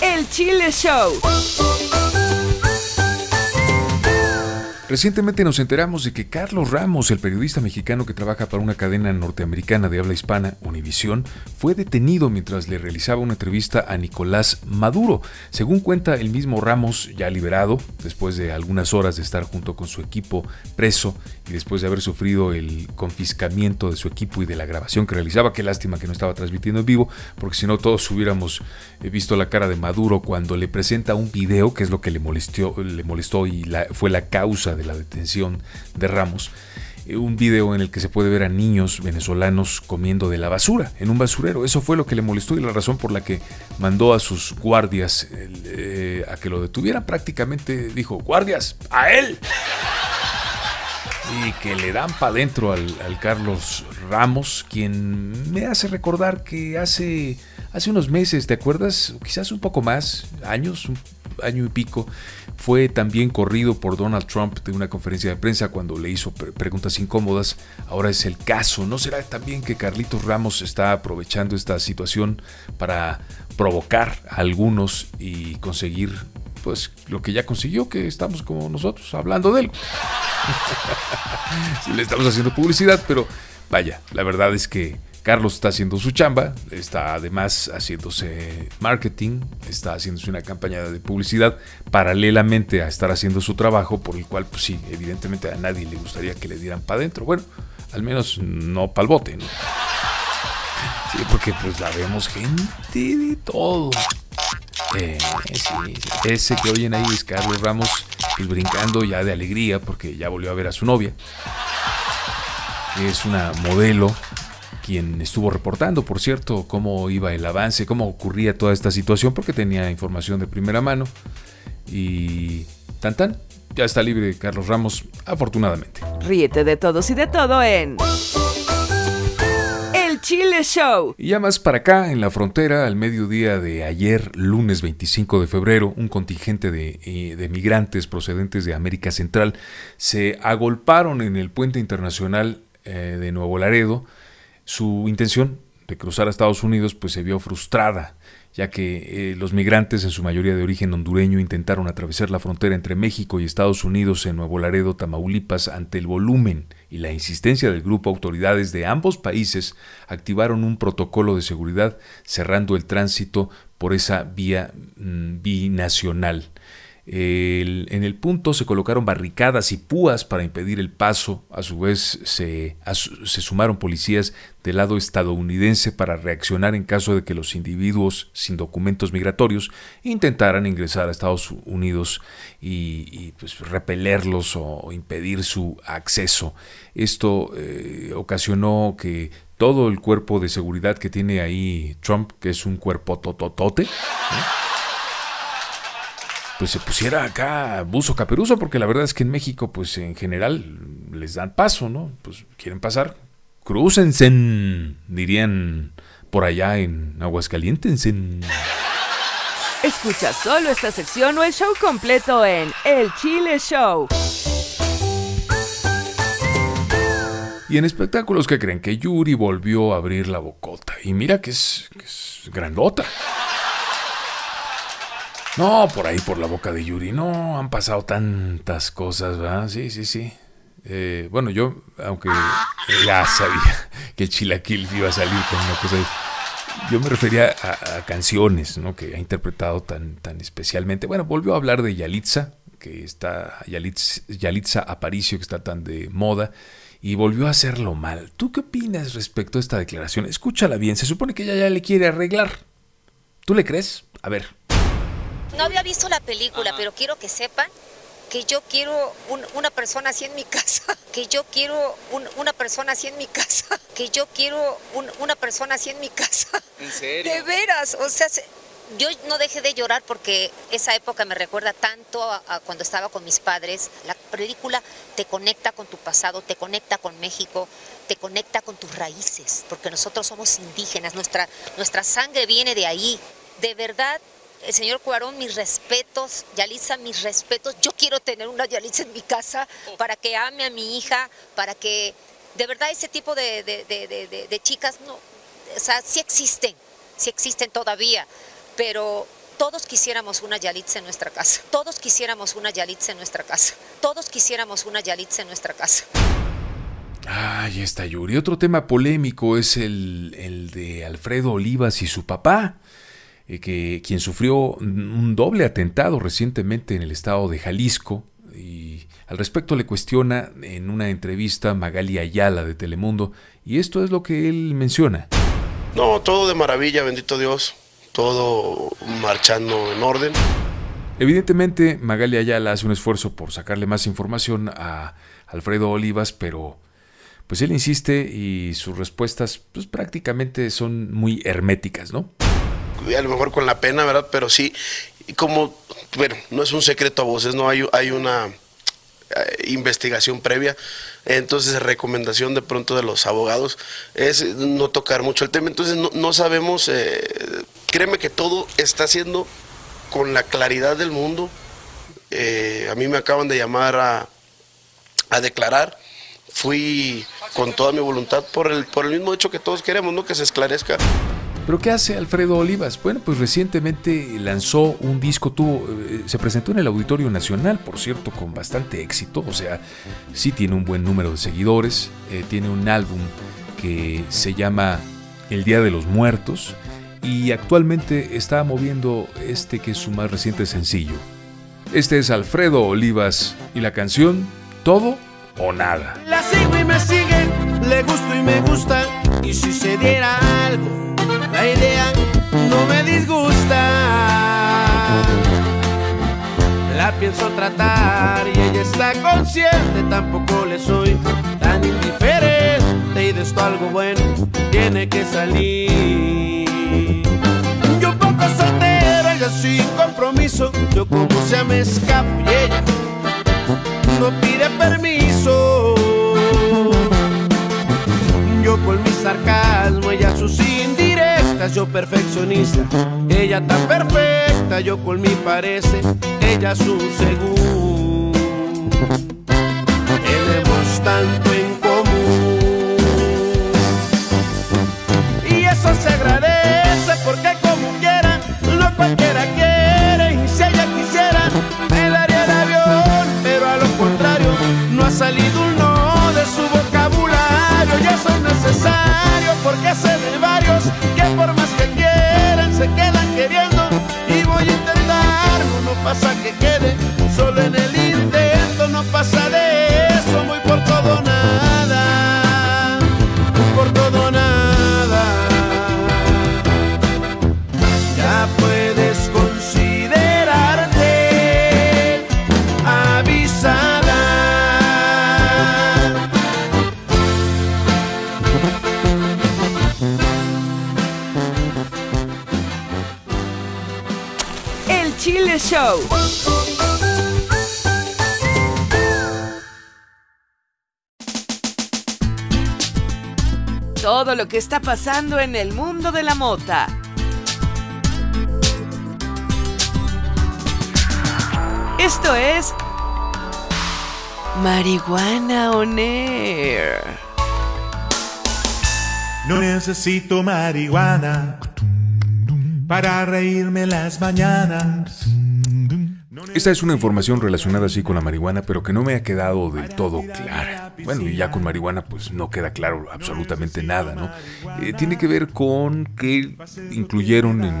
El Chile Show. Recientemente nos enteramos de que Carlos Ramos, el periodista mexicano que trabaja para una cadena norteamericana de habla hispana, Univisión, fue detenido mientras le realizaba una entrevista a Nicolás Maduro. Según cuenta el mismo Ramos, ya liberado, después de algunas horas de estar junto con su equipo preso y después de haber sufrido el confiscamiento de su equipo y de la grabación que realizaba, qué lástima que no estaba transmitiendo en vivo, porque si no todos hubiéramos eh, visto la cara de Maduro cuando le presenta un video, que es lo que le molestó, le molestó y fue la causa de la detención de Ramos, eh, un video en el que se puede ver a niños venezolanos comiendo de la basura en un basurero. Eso fue lo que le molestó y la razón por la que mandó a sus guardias eh, a que lo detuvieran. Prácticamente dijo, guardias, a él. Y que le dan para adentro al, Carlos Ramos, quien me hace recordar que hace, hace unos meses, ¿te acuerdas? Quizás un poco más, años, año y pico, fue también corrido por Donald Trump de una conferencia de prensa cuando le hizo preguntas incómodas. Ahora es el caso. ¿No será también que Carlitos Ramos está aprovechando esta situación para provocar a algunos y conseguir pues lo que ya consiguió, que estamos como nosotros hablando de él. le estamos haciendo publicidad, pero vaya, la verdad es que Carlos está haciendo su chamba, está además haciéndose marketing, está haciéndose una campaña de publicidad paralelamente a estar haciendo su trabajo, por el cual, pues sí, evidentemente a nadie le gustaría que le dieran para adentro. Bueno, al menos no para el bote, ¿no? Sí, porque pues la vemos gente de todo. Eh, ese que oyen ahí es Carlos Ramos pues, brincando ya de alegría porque ya volvió a ver a su novia. Es una modelo quien estuvo reportando, por cierto, cómo iba el avance, cómo ocurría toda esta situación, porque tenía información de primera mano. Y tan tan, ya está libre Carlos Ramos, afortunadamente. Ríete de todos y de todo en El Chile Show. Y ya más para acá, en la frontera, al mediodía de ayer, lunes 25 de febrero, un contingente de, eh, de migrantes procedentes de América Central se agolparon en el puente internacional eh, de Nuevo Laredo su intención de cruzar a Estados Unidos pues se vio frustrada, ya que eh, los migrantes, en su mayoría de origen hondureño, intentaron atravesar la frontera entre México y Estados Unidos en Nuevo Laredo, Tamaulipas, ante el volumen y la insistencia del grupo, autoridades de ambos países activaron un protocolo de seguridad cerrando el tránsito por esa vía mm, binacional en el punto se colocaron barricadas y púas para impedir el paso. A su vez se, se, sumaron policías del lado estadounidense para reaccionar en caso de que los individuos sin documentos migratorios intentaran ingresar a Estados Unidos y, pues, repelerlos o, impedir su acceso. Esto eh, ocasionó que todo el cuerpo de seguridad que tiene ahí Trump, que es un cuerpo tototote, pues se pusiera acá buzo caperuso, porque la verdad es que en México, pues en general les dan paso, ¿no? Pues quieren pasar, crúcense, dirían por allá en Aguascalientes. Escucha solo esta sección o el show completo en El Chile Show. Y en espectáculos que creen que Yuri volvió a abrir la bocota. Y mira que es, que es grandota. No, por ahí, por la boca de Yuri. No, han pasado tantas cosas, ¿verdad? Sí, sí, sí. Eh, bueno, yo, aunque ya sabía que el chilaquil iba a salir con una cosa yo me refería a, canciones, ¿no? Que ha interpretado tan, tan especialmente. Bueno, volvió a hablar de Yalitza, que está, Yalitza, Yalitza Aparicio, que está tan de moda, y volvió a hacerlo mal. ¿Tú qué opinas respecto a esta declaración? Escúchala bien, se supone que ella ya le quiere arreglar. ¿Tú le crees? A ver. No había visto la película, pero quiero que sepan que yo quiero una persona así en mi casa, que yo quiero una persona así en mi casa, que yo quiero una persona así en mi casa. ¿En serio? De veras, o sea, yo no dejé de llorar porque esa época me recuerda tanto a, cuando estaba con mis padres. La película te conecta con tu pasado, te conecta con México, te conecta con tus raíces, porque nosotros somos indígenas, nuestra, nuestra sangre viene de ahí. De verdad, el señor Cuarón, mis respetos, Yalitza, mis respetos. Yo quiero tener una Yalitza en mi casa para que ame a mi hija, para que de verdad ese tipo de, chicas, no, o sea, sí existen, sí existen todavía, pero Todos quisiéramos una Yalitza en nuestra casa. Todos quisiéramos una Yalitza en nuestra casa. Todos quisiéramos una Yalitza en nuestra casa. Ay, está Yuri. Otro tema polémico es el, de Alfredo Olivas y su papá, eh, que, quien sufrió un doble atentado recientemente en el estado de Jalisco. Y al respecto le cuestiona en una entrevista Magali Ayala de Telemundo, y esto es lo que él menciona. No, todo de maravilla, bendito Dios todo marchando en orden. Evidentemente, Magali Ayala hace un esfuerzo por sacarle más información a Alfredo Olivas, pero pues él insiste y sus respuestas pues prácticamente son muy herméticas, ¿no? A lo mejor con la pena, ¿verdad? Pero sí, como, bueno, no es un secreto a voces, no hay, hay una eh, investigación previa. Entonces, recomendación de pronto de los abogados es no tocar mucho el tema. Entonces, no, sabemos, eh, créeme que todo está haciendo con la claridad del mundo. Eh, a mí me acaban de llamar a, a, declarar. Fui con toda mi voluntad por el, por el mismo hecho que todos queremos, ¿no? Que se esclarezca. ¿Pero qué hace Alfredo Olivas? Bueno, pues recientemente lanzó un disco, tuvo, eh, se presentó en el Auditorio Nacional, por cierto, con bastante éxito, o sea, sí tiene un buen número de seguidores, eh, tiene un álbum que se llama El Día de los Muertos y actualmente está moviendo este que es su más reciente sencillo. Este es Alfredo Olivas y la canción Todo o Nada. La sigo y me sigue, le gusto y me gusta, y si se diera algo idea no me disgusta. La pienso tratar y ella está consciente, tampoco le soy tan indiferente y de esto algo bueno tiene que salir. Yo poco soltero, ella sin compromiso, yo como sea me escapo y ella no pide permiso. Yo con mi sarcasmo, ella sus yo perfeccionista, ella tan perfecta, yo con mi parece, ella su según. Tenemos tanto en común. Y eso se agradece porque como quiera, no cualquiera quiere. Show. Todo lo que está pasando en el mundo de la mota. Esto es Marihuana On Air. No necesito marihuana para reírme las mañanas. Esta es una información relacionada así con la marihuana, pero que no me ha quedado del todo clara. Bueno, y ya con marihuana pues no queda claro absolutamente nada, ¿no? Eh, tiene que ver con que incluyeron en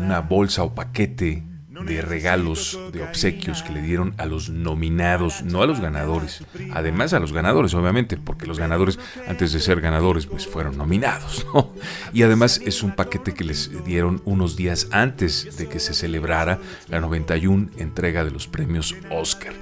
una bolsa o paquete de regalos, de obsequios que le dieron a los nominados, no a los ganadores. Además a los ganadores, obviamente, porque los ganadores, antes de ser ganadores, pues fueron nominados. Y además es un paquete que les dieron unos días antes de que se celebrara la 91 entrega de los premios Oscar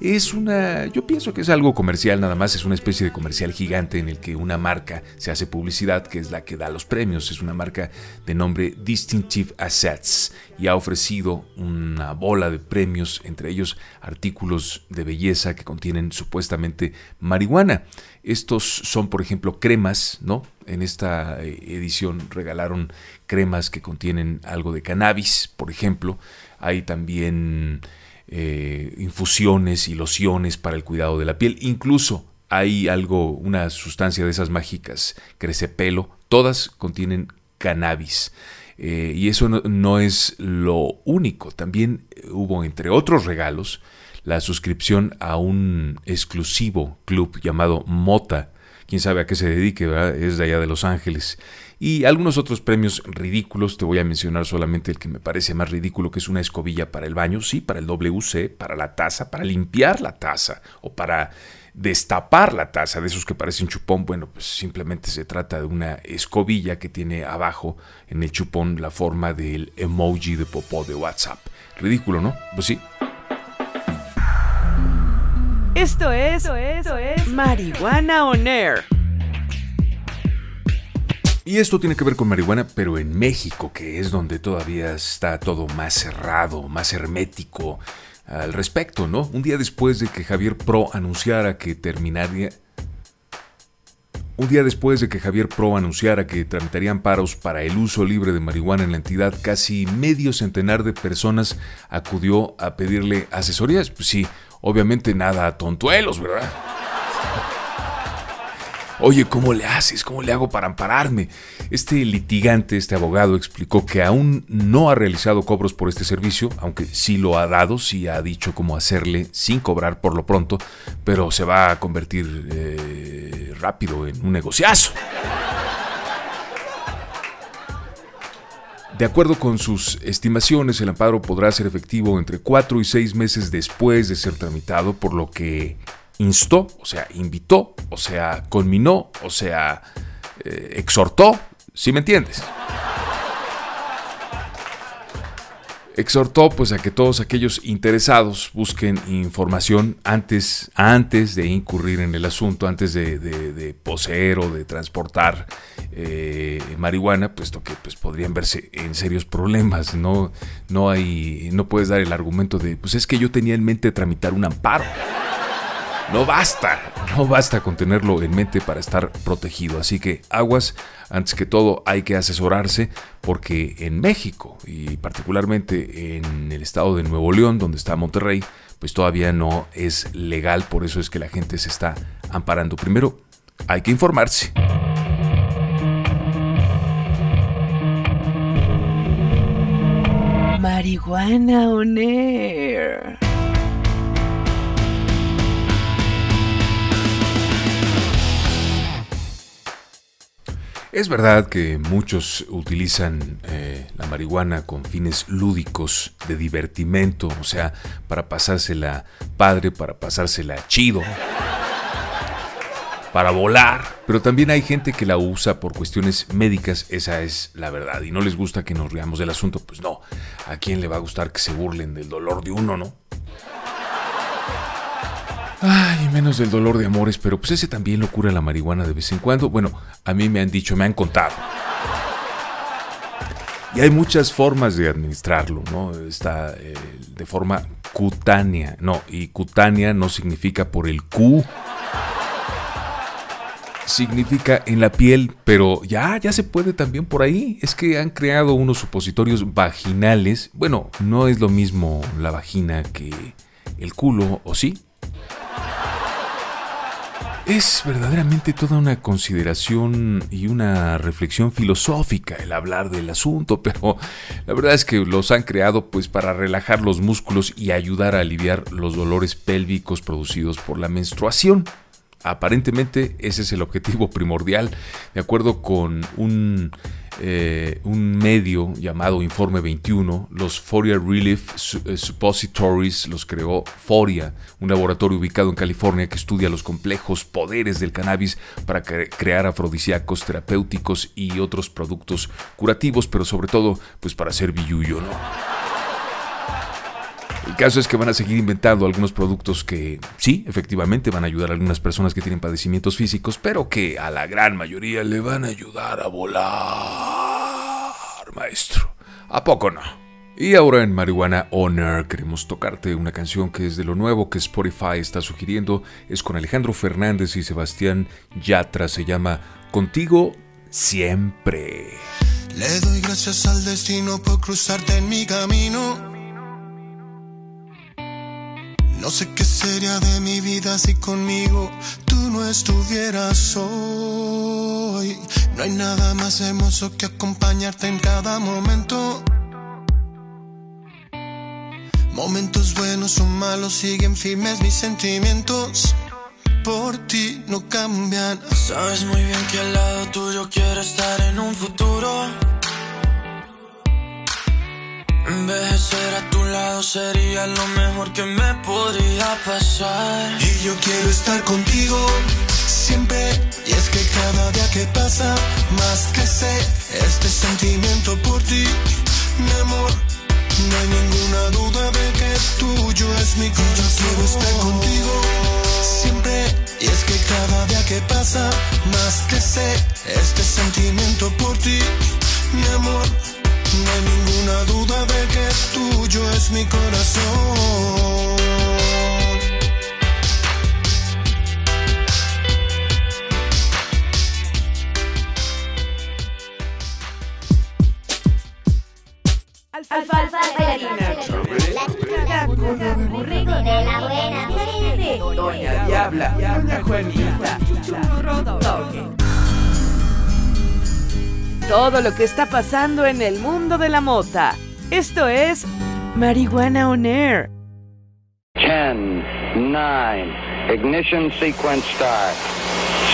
es una, yo pienso que es algo comercial nada más, es una especie de comercial gigante en el que una marca se hace publicidad, que es la que da los premios, es una marca de nombre Distinctive Assets y ha ofrecido una bola de premios, entre ellos artículos de belleza que contienen supuestamente marihuana. Estos son, por ejemplo, cremas, ¿no? En esta eh, edición regalaron cremas que contienen algo de cannabis, por ejemplo. Hay también eh, infusiones y lociones para el cuidado de la piel. Incluso hay algo, una sustancia de esas mágicas, crece pelo, todas contienen cannabis. Eh, y eso no, es lo único. También hubo, entre otros regalos, la suscripción a un exclusivo club llamado Mota. Quién sabe a qué se dedique, es de allá de Los Ángeles. Y algunos otros premios ridículos, te voy a mencionar solamente el que me parece más ridículo, que es una escobilla para el baño, sí, para el WC, para la taza, para limpiar la taza o para destapar la taza de esos que parecen chupón, bueno, pues simplemente se trata de una escobilla que tiene abajo en el chupón la forma del emoji de popó de WhatsApp. Ridículo, ¿no? Pues sí. Esto es, esto es, esto es Marihuana On Air. Y esto tiene que ver con marihuana, pero en México, que es donde todavía está todo más cerrado, más hermético, al respecto, ¿no? Un día después de que Javier Pro anunciara que terminaría... Un día después de que Javier Pro anunciara que tramitarían paros para el uso libre de marihuana en la entidad, casi medio centenar de personas acudió a pedirle asesorías. Pues sí, obviamente nada tontuelos, ¿verdad? Oye, ¿cómo le haces? ¿Cómo le hago para ampararme? Este litigante, este abogado, explicó que aún no ha realizado cobros por este servicio, aunque sí lo ha dado, sí ha dicho cómo hacerle sin cobrar por lo pronto, pero se va a convertir eh, rápido en un negociazo. De acuerdo con sus estimaciones, el amparo podrá ser efectivo entre cuatro y seis meses después de ser tramitado, por lo que instó, o sea, invitó, o sea, culminó, o sea, eh, exhortó, si me entiendes. Exhortó pues a que todos aquellos interesados busquen información antes, antes de incurrir en el asunto, antes de, poseer o de transportar eh, marihuana, puesto que pues, podrían verse en serios problemas. No, no, hay, no puedes dar el argumento de, pues es que yo tenía en mente tramitar un amparo. No basta, no basta con tenerlo en mente para estar protegido. Así que aguas, antes que todo hay que asesorarse porque en México y particularmente en el estado de Nuevo León, donde está Monterrey, pues todavía no es legal, por eso es que la gente se está amparando. Primero hay que informarse. Marihuana on air. Es verdad que muchos utilizan eh, la marihuana con fines lúdicos, de divertimento, o sea, para pasársela padre, para pasársela chido, para volar. Pero también hay gente que la usa por cuestiones médicas, esa es la verdad. Y no les gusta que nos riamos del asunto, pues no. ¿A quién le va a gustar que se burlen del dolor de uno, no? Ay, menos del dolor de amores, pero pues ese también lo cura la marihuana de vez en cuando. Bueno, a mí me han dicho, me han contado. Y hay muchas formas de administrarlo, ¿no? Está eh, de forma cutánea, no, y cutánea no significa por el Q. Significa en la piel, pero ya, ya se puede también por ahí. Es que han creado unos supositorios vaginales. Bueno, no es lo mismo la vagina que el culo, ¿o sí? Es verdaderamente toda una consideración y una reflexión filosófica el hablar del asunto, pero la verdad es que los han creado pues para relajar los músculos y ayudar a aliviar los dolores pélvicos producidos por la menstruación. Aparentemente ese es el objetivo primordial, de acuerdo con un eh, un medio llamado Informe 21, los Foria Relief eh, Suppositories los creó Foria, un laboratorio ubicado en California que estudia los complejos poderes del cannabis para crear afrodisíacos terapéuticos y otros productos curativos, pero sobre todo pues para hacer billuyo. El caso es que van a seguir inventando algunos productos que sí, efectivamente van a ayudar a algunas personas que tienen padecimientos físicos, pero que a la gran mayoría le van a ayudar a volar, maestro. ¿A poco no? Y ahora en Marihuana Honor queremos tocarte una canción que es de lo nuevo que Spotify está sugiriendo. Es con Alejandro Fernández y Sebastián Yatra. Se llama Contigo Siempre. Le doy gracias al destino por cruzarte en mi camino No sé qué sería de mi vida si conmigo tú no estuvieras hoy. No hay nada más hermoso que acompañarte en cada momento. Momentos buenos o malos siguen firmes mis sentimientos. Por ti no cambian. Sabes muy bien que al lado tuyo quiero estar en un futuro. Envejecer a tu lado sería lo mejor que me podría pasar. Y yo quiero estar contigo siempre. Y es que cada día que pasa, más que sé este sentimiento por ti, mi amor. No hay ninguna duda de que tuyo es mi corazón. Yo quiero estar contigo siempre. Y es que cada día que pasa, más que sé este sentimiento por ti, mi amor. No hay ninguna duda de que tuyo es mi corazón. Alfalfa bailarina. Burrito de la buena. Doña Diabla, Doña Juanita, Churro Doggy. Todo lo que está pasando en el mundo de la mota. Esto es Marihuana On Air. 10, 9, ignition sequence start.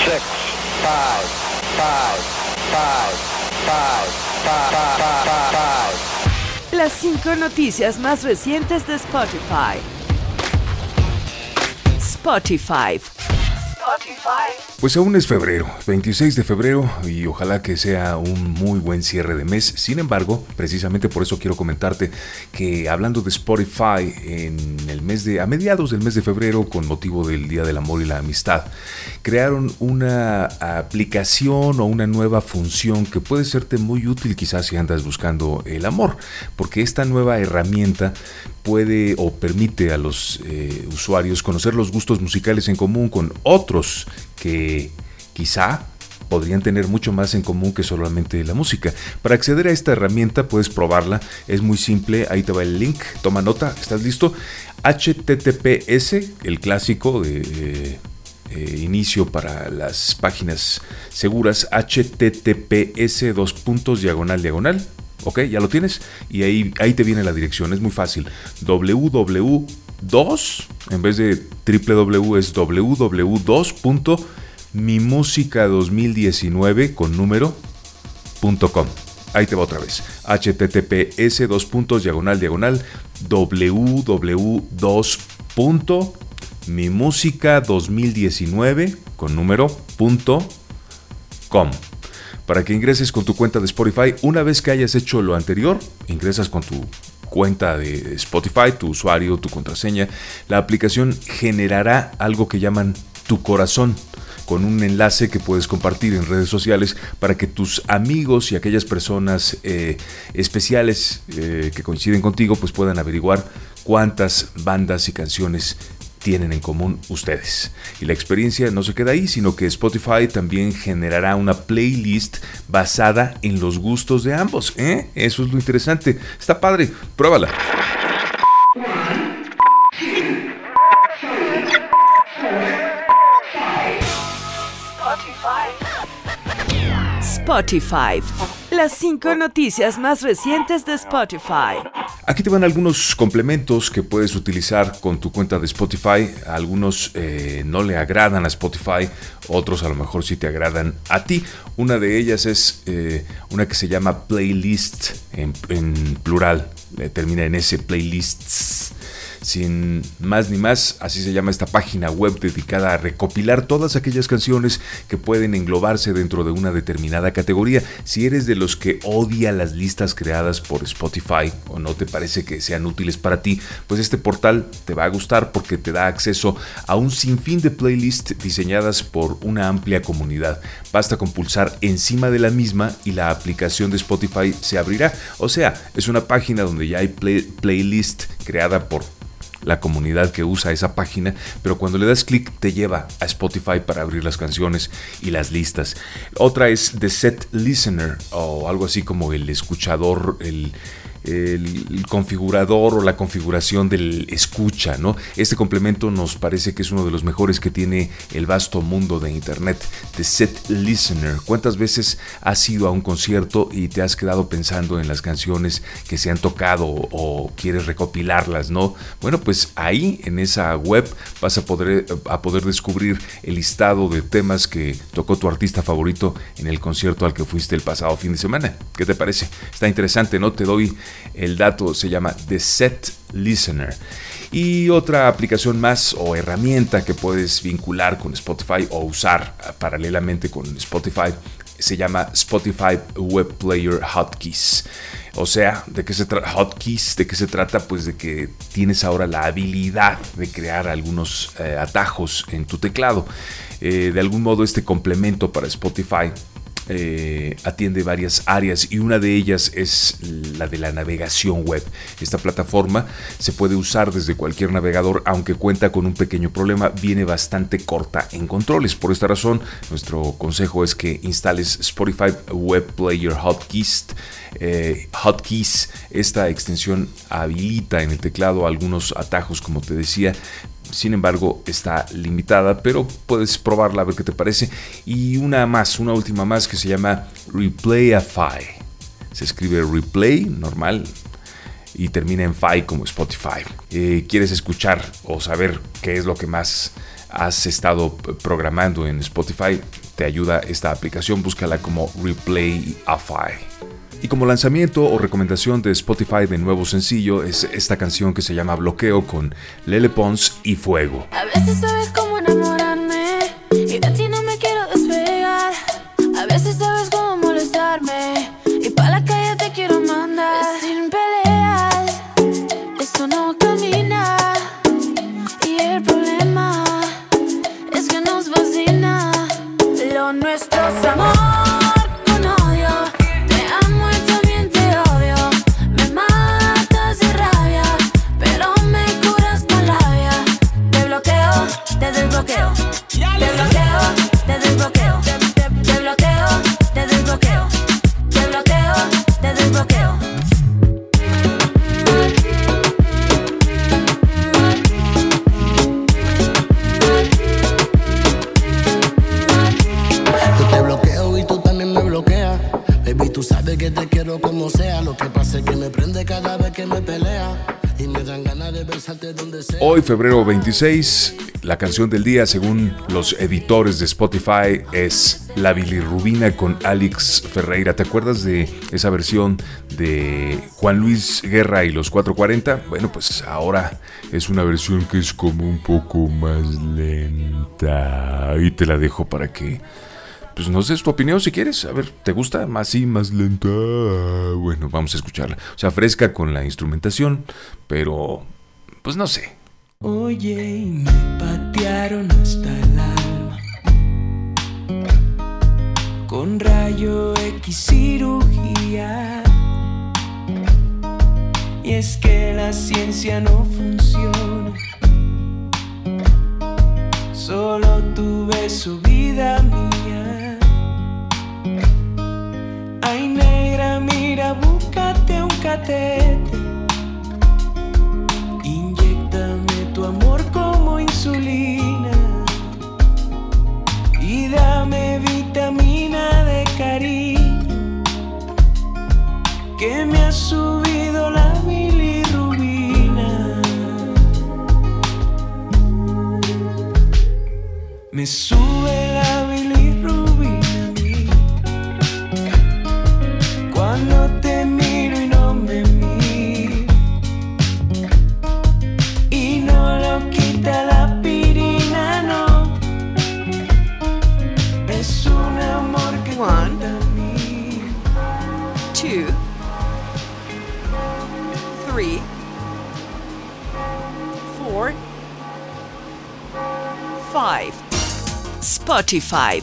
6, 5, 5, 5, 5, 5, 5. Las cinco noticias más recientes de Spotify. Spotify. Pues aún es febrero, 26 de febrero, y ojalá que sea un muy buen cierre de mes. Sin embargo, precisamente por eso quiero comentarte que hablando de Spotify en el mes de a mediados del mes de febrero con motivo del Día del Amor y la Amistad, crearon una aplicación o una nueva función que puede serte muy útil quizás si andas buscando el amor, porque esta nueva herramienta puede o permite a los eh, usuarios conocer los gustos musicales en común con otros que quizá podrían tener mucho más en común que solamente la música. Para acceder a esta herramienta puedes probarla, es muy simple, ahí te va el link, toma nota, ¿estás listo? HTTPS, el clásico de... eh, eh, inicio para las páginas seguras. Https dos puntos diagonal diagonal ok ya lo tienes. Y ahí, ahí te viene la dirección. Es muy fácil. Www2 en vez de www es www.mimusica2019 con número .com. Ahí te va otra vez. Https dos puntos diagonal diagonal www2 mi música 2019 con número punto com. Para que ingreses con tu cuenta de Spotify, una vez que hayas hecho lo anterior, ingresas con tu cuenta de Spotify, tu usuario, tu contraseña, la aplicación generará algo que llaman tu corazón con un enlace que puedes compartir en redes sociales para que tus amigos y aquellas personas eh, especiales eh, que coinciden contigo pues puedan averiguar cuántas bandas y canciones tienen en común ustedes. Y la experiencia no se queda ahí, sino que Spotify también generará una playlist basada en los gustos de ambos. ¿eh? Eso es lo interesante. Está padre, pruébala. Spotify. Las cinco noticias más recientes de Spotify. Aquí te van algunos complementos que puedes utilizar con tu cuenta de Spotify. Algunos eh, no le agradan a Spotify, otros a lo mejor sí te agradan a ti. Una de ellas es eh, una que se llama playlist en, plural, eh, termina en ese playlists. Sin más ni más, así se llama esta página web dedicada a recopilar todas aquellas canciones que pueden englobarse dentro de una determinada categoría. Si eres de los que odia las listas creadas por Spotify o no te parece que sean útiles para ti, pues este portal te va a gustar porque te da acceso a un sinfín de playlists diseñadas por una amplia comunidad. Basta con pulsar encima de la misma y la aplicación de Spotify se abrirá. O sea, es una página donde ya hay play- playlist creada por la comunidad que usa esa página, pero cuando le das clic te lleva a Spotify para abrir las canciones y las listas. Otra es The Set Listener o algo así como el escuchador, el, el, configurador o la configuración del escucha, ¿no? Este complemento nos parece que es uno de los mejores que tiene el vasto mundo de Internet, The Set Listener. ¿Cuántas veces has ido a un concierto y te has quedado pensando en las canciones que se han tocado o quieres recopilarlas, ¿no? Bueno, pues ahí en esa web vas a poder, a poder descubrir el listado de temas que tocó tu artista favorito en el concierto al que fuiste el pasado fin de semana. ¿Qué te parece? Está interesante, ¿no? Te doy el dato, se llama The Set Listener. Y otra aplicación más o herramienta que puedes vincular con Spotify o usar paralelamente con Spotify se llama Spotify Web Player Hotkeys. O sea, ¿de qué se trata? Hotkeys, ¿de qué se trata? Pues de que tienes ahora la habilidad de crear algunos eh, atajos en tu teclado. Eh, de algún modo este complemento para Spotify eh, atiende varias áreas y una de ellas es la de la navegación web. Esta plataforma se puede usar desde cualquier navegador, aunque cuenta con un pequeño problema, viene bastante corta en controles. Por esta razón, nuestro consejo es que instales Spotify Web Player Hotkeys. Eh, hotkeys, esta extensión habilita en el teclado algunos atajos, como te decía, sin embargo está limitada, pero puedes probarla a ver qué te parece. Y una más, una última más que se llama Replayify. Se escribe replay normal y termina en Fi como Spotify. Eh, ¿Quieres escuchar o saber qué es lo que más has estado programando en Spotify? Te ayuda esta aplicación, búscala como Replayify. Y como lanzamiento o recomendación de Spotify de nuevo sencillo es esta canción que se llama Bloqueo con Lele Pons y Fuego. A veces Hoy, febrero 26, la canción del día, según los editores de Spotify, es La bilirrubina con Alex Ferreira. ¿Te acuerdas de esa versión de Juan Luis Guerra y los 440? Bueno, pues ahora es una versión que es como un poco más lenta. Y te la dejo para que pues no sé, es tu opinión si quieres. A ver, ¿te gusta? Más sí, más lenta. Bueno, vamos a escucharla. O sea, fresca con la instrumentación, pero pues no sé. Oye, me patearon hasta el alma. Con rayo X cirugía. Y es que la ciencia no funciona. Solo tuve su vida mía. Ay, negra, mira, búscate un catete Spotify.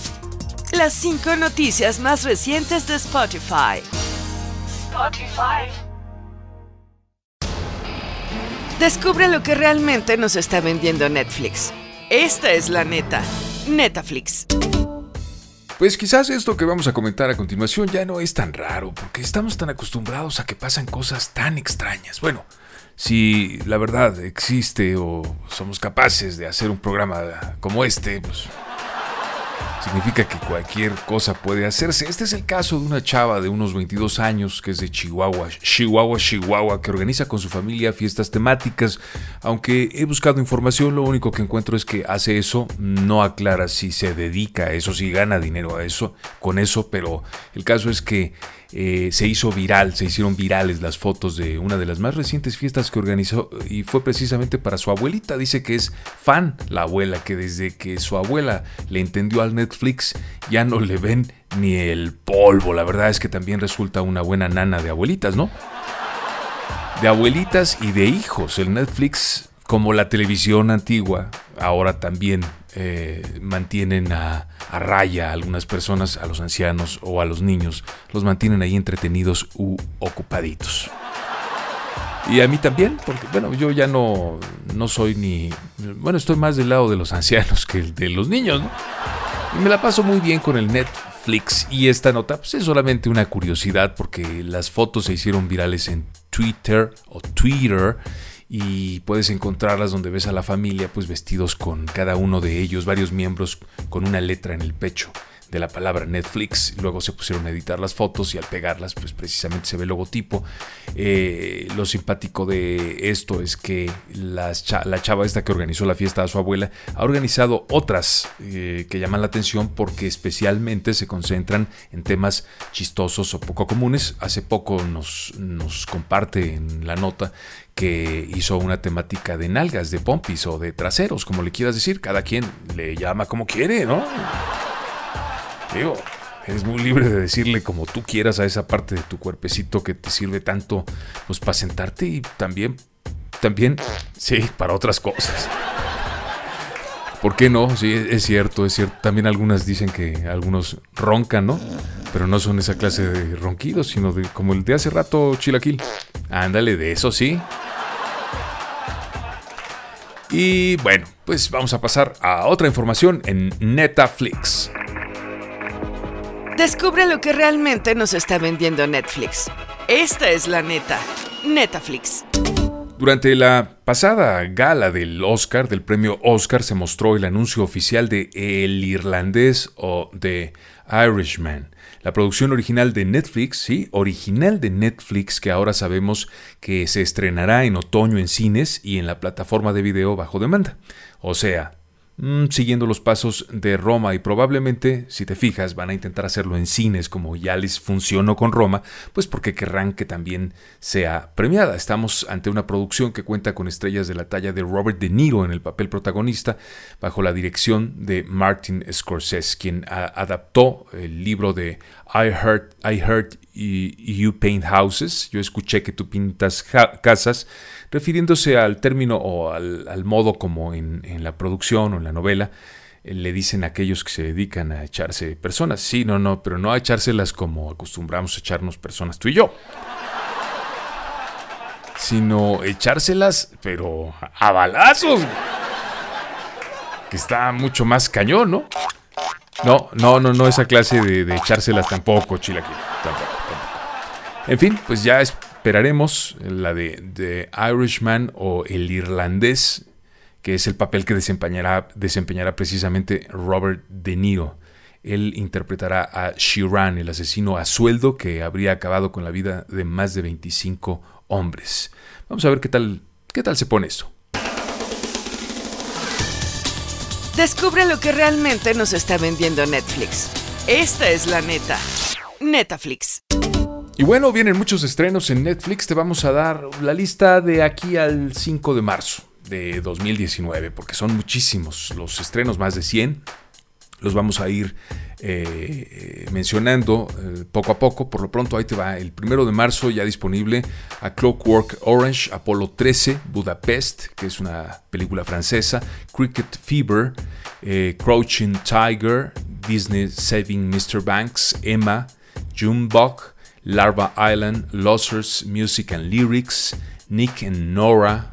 Las cinco noticias más recientes de Spotify. Spotify. Descubre lo que realmente nos está vendiendo Netflix. Esta es la neta. Netaflix. Pues quizás esto que vamos a comentar a continuación ya no es tan raro, porque estamos tan acostumbrados a que pasan cosas tan extrañas. Bueno, si la verdad existe o somos capaces de hacer un programa como este, pues significa que cualquier cosa puede hacerse. Este es el caso de una chava de unos 22 años que es de Chihuahua, Chihuahua, Chihuahua, que organiza con su familia fiestas temáticas. Aunque he buscado información, lo único que encuentro es que hace eso, no aclara si se dedica a eso, si gana dinero a eso, con eso, pero el caso es que eh, se hizo viral, se hicieron virales las fotos de una de las más recientes fiestas que organizó y fue precisamente para su abuelita. Dice que es fan la abuela, que desde que su abuela le entendió al Netflix ya no le ven ni el polvo. La verdad es que también resulta una buena nana de abuelitas, ¿no? De abuelitas y de hijos. El Netflix, como la televisión antigua, ahora también eh, mantienen a, a, raya a algunas personas, a los ancianos o a los niños, los mantienen ahí entretenidos u ocupaditos. Y a mí también, porque bueno, yo ya no, no soy ni... Bueno, estoy más del lado de los ancianos que de los niños, ¿no? Y me la paso muy bien con el Netflix. Y esta nota pues, es solamente una curiosidad porque las fotos se hicieron virales en Twitter o Twitter y puedes encontrarlas donde ves a la familia pues vestidos con cada uno de ellos, varios miembros con una letra en el pecho de la palabra Netflix. Luego se pusieron a editar las fotos y al pegarlas, pues precisamente se ve el logotipo. Eh, lo simpático de esto es que la chava esta que organizó la fiesta a su abuela ha organizado otras eh, que llaman la atención porque especialmente se concentran en temas chistosos o poco comunes. Hace poco nos, nos comparte en la nota que hizo una temática de nalgas, de pompis o de traseros, como le quieras decir. Cada quien le llama como quiere, ¿no? Digo, eres muy libre de decirle como tú quieras a esa parte de tu cuerpecito que te sirve tanto pues para sentarte y también, también, sí, para otras cosas. ¿Por qué no? Sí, es cierto, es cierto. También algunas dicen que algunos roncan, ¿no? Pero no son esa clase de ronquidos, sino de como el de hace rato, Chilaquil. Ándale, de eso sí. Y bueno, pues vamos a pasar a otra información en Netflix. Descubre lo que realmente nos está vendiendo Netflix. Esta es la neta. Netflix. Durante la pasada gala del Oscar, del premio Oscar, se mostró el anuncio oficial de El Irlandés o The Irishman. La producción original de Netflix, sí, original de Netflix, que ahora sabemos que se estrenará en otoño en cines y en la plataforma de video bajo demanda. O sea, Mm, siguiendo los pasos de Roma y probablemente, si te fijas, van a intentar hacerlo en cines como ya les funcionó con Roma, pues porque querrán que también sea premiada. Estamos ante una producción que cuenta con estrellas de la talla de Robert De Niro en el papel protagonista, bajo la dirección de Martin Scorsese, quien adaptó el libro de I Heard, I Heard You Paint Houses, yo escuché que tú pintas casas, refiriéndose al término o al, modo como en, la producción o en la novela eh, le dicen a aquellos que se dedican a echarse personas. Sí, no, no, pero no a echárselas como acostumbramos a echarnos personas tú y yo. Sino echárselas, pero a balazos. Que está mucho más cañón, ¿no? No, no, no, no esa clase de, echárselas tampoco, Chilaquil. Tampoco, tampoco. En fin, pues ya es, esperaremos la de The Irishman o El Irlandés, que es el papel que desempeñará, desempeñará precisamente Robert De Niro. Él interpretará a Shiran, el asesino a sueldo que habría acabado con la vida de más de 25 hombres. Vamos a ver qué tal, qué tal se pone esto. Descubre lo que realmente nos está vendiendo Netflix. Esta es la neta. Netflix. Y bueno, vienen muchos estrenos en Netflix. Te vamos a dar la lista de aquí al 5 de marzo de 2019, porque son muchísimos los estrenos, más de 100. Los vamos a ir eh, mencionando eh, poco a poco. Por lo pronto, ahí te va. El primero de marzo ya disponible a Clockwork Orange, Apolo 13, Budapest, que es una película francesa, Cricket Fever, eh, Crouching Tiger, Disney Saving Mr. Banks, Emma, Junebug, Larva Island, Losers Music and Lyrics, Nick and Nora,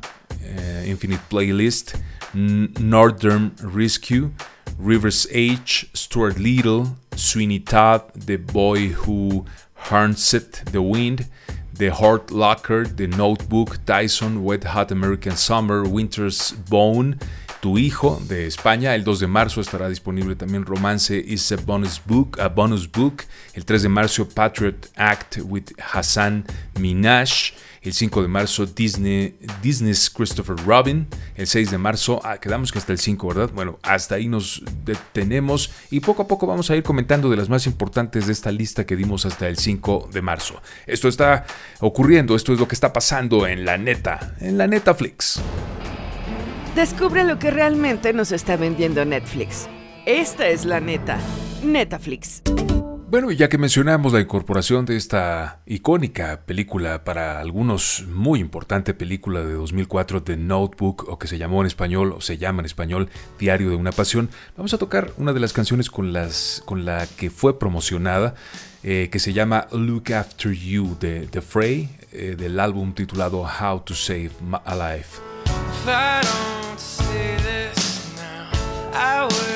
Infinite Playlist, Northern Rescue, Rivers H, Stuart Little, Sweeney Todd, The Boy Who Harnessed the Wind, The Heart Locker, The Notebook, Tyson, Wet Hot American Summer, Winter's Bone, Tu Hijo de España. El 2 de marzo estará disponible también Romance is a Bonus Book, a bonus book. El 3 de marzo Patriot Act with Hassan Minaj. El 5 de marzo Disney, Disney's Christopher Robin. El 6 de marzo, ah, quedamos que hasta el 5, ¿verdad? Bueno, hasta ahí nos detenemos y poco a poco vamos a ir comentando de las más importantes de esta lista que dimos hasta el 5 de marzo. Esto está ocurriendo, esto es lo que está pasando en la neta, en la Netaflix. Descubre lo que realmente nos está vendiendo Netflix. Esta es la neta, Netaflix. Bueno, y ya que mencionamos la incorporación de esta icónica película, para algunos muy importante película de 2004, The Notebook, o que se llamó en español, o se llama en español, Diario de una Pasión, vamos a tocar una de las canciones con, las, con la que fue promocionada, eh, que se llama Look After You de The eh, del álbum titulado How to Save a Life. If I don't say this now, I will